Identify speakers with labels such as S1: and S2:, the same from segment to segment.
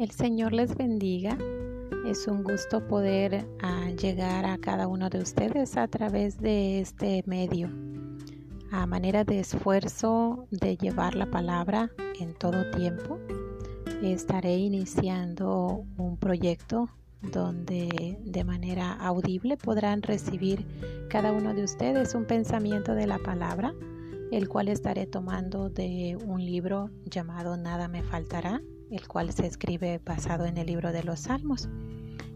S1: El Señor les bendiga. Es un gusto poder uh, llegar a cada uno de ustedes a través de este medio. A manera de esfuerzo de llevar la palabra en todo tiempo, estaré iniciando un proyecto donde de manera audible podrán recibir cada uno de ustedes un pensamiento de la palabra, el cual estaré tomando de un libro llamado Nada me faltará el cual se escribe basado en el libro de los Salmos.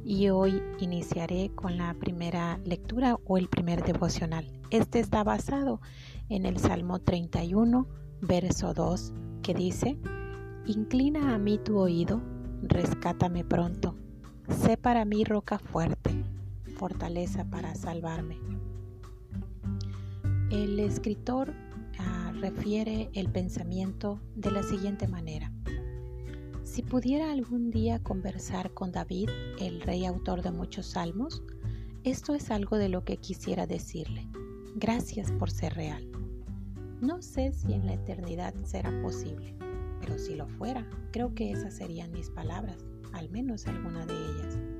S1: Y hoy iniciaré con la primera lectura o el primer devocional. Este está basado en el Salmo 31, verso 2, que dice, Inclina a mí tu oído, rescátame pronto, sé para mí roca fuerte, fortaleza para salvarme. El escritor ah, refiere el pensamiento de la siguiente manera. Si pudiera algún día conversar con David, el rey autor de muchos salmos, esto es algo de lo que quisiera decirle. Gracias por ser real. No sé si en la eternidad será posible, pero si lo fuera, creo que esas serían mis palabras, al menos alguna de ellas.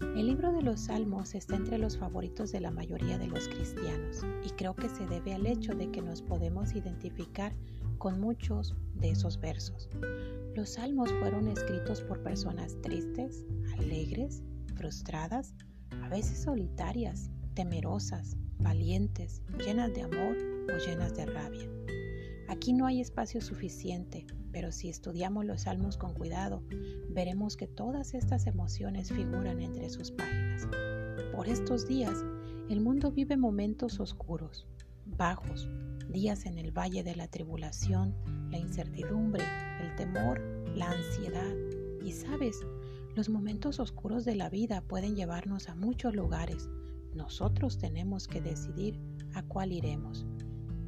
S1: El libro de los Salmos está entre los favoritos de la mayoría de los cristianos y creo que se debe al hecho de que nos podemos identificar con muchos de esos versos. Los salmos fueron escritos por personas tristes, alegres, frustradas, a veces solitarias, temerosas, valientes, llenas de amor o llenas de rabia. Aquí no hay espacio suficiente, pero si estudiamos los salmos con cuidado, veremos que todas estas emociones figuran entre sus páginas. Por estos días, el mundo vive momentos oscuros, bajos, días en el valle de la tribulación, la incertidumbre, el temor, la ansiedad. Y sabes, los momentos oscuros de la vida pueden llevarnos a muchos lugares. Nosotros tenemos que decidir a cuál iremos.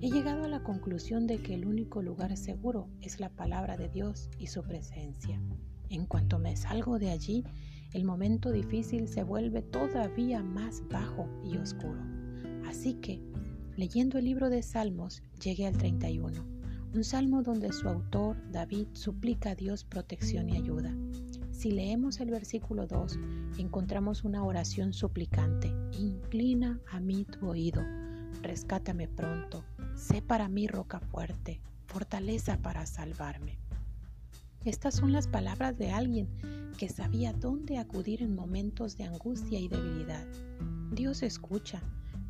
S1: He llegado a la conclusión de que el único lugar seguro es la palabra de Dios y su presencia. En cuanto me salgo de allí, el momento difícil se vuelve todavía más bajo y oscuro. Así que Leyendo el libro de Salmos, llegué al 31, un salmo donde su autor, David, suplica a Dios protección y ayuda. Si leemos el versículo 2, encontramos una oración suplicante. Inclina a mí tu oído, rescátame pronto, sé para mí roca fuerte, fortaleza para salvarme. Estas son las palabras de alguien que sabía dónde acudir en momentos de angustia y debilidad. Dios escucha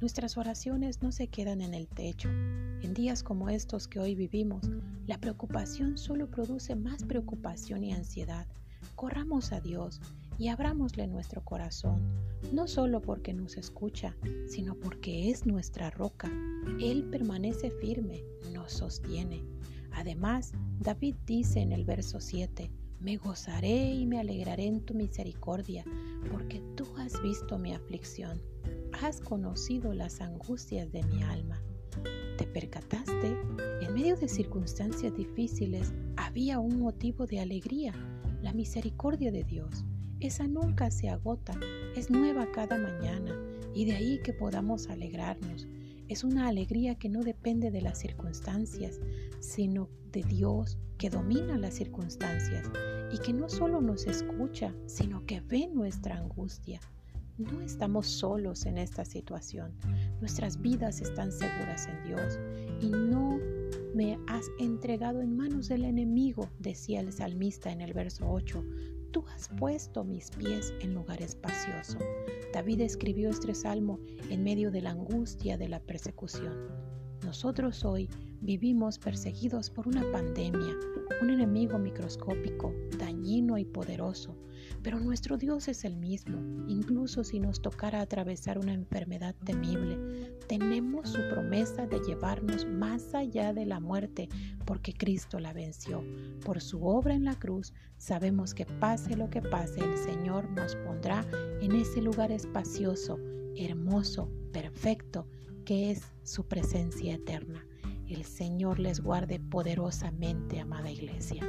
S1: Nuestras oraciones no se quedan en el techo. En días como estos que hoy vivimos, la preocupación solo produce más preocupación y ansiedad. Corramos a Dios y abrámosle nuestro corazón, no solo porque nos escucha, sino porque es nuestra roca. Él permanece firme, nos sostiene. Además, David dice en el verso 7, me gozaré y me alegraré en tu misericordia, porque tú has visto mi aflicción has conocido las angustias de mi alma. ¿Te percataste? En medio de circunstancias difíciles había un motivo de alegría, la misericordia de Dios. Esa nunca se agota, es nueva cada mañana y de ahí que podamos alegrarnos. Es una alegría que no depende de las circunstancias, sino de Dios que domina las circunstancias y que no solo nos escucha, sino que ve nuestra angustia, no estamos solos en esta situación. Nuestras vidas están seguras en Dios y no me has entregado en manos del enemigo, decía el salmista en el verso 8. Tú has puesto mis pies en lugar espacioso. David escribió este salmo en medio de la angustia de la persecución. Nosotros hoy vivimos perseguidos por una pandemia, un enemigo microscópico, dañino y poderoso, pero nuestro Dios es el mismo, incluso si nos tocara atravesar una enfermedad temible. Tenemos su promesa de llevarnos más allá de la muerte, porque Cristo la venció. Por su obra en la cruz, sabemos que pase lo que pase, el Señor nos pondrá en ese lugar espacioso, hermoso, perfecto, que es su presencia eterna. El Señor les guarde poderosamente, amada iglesia.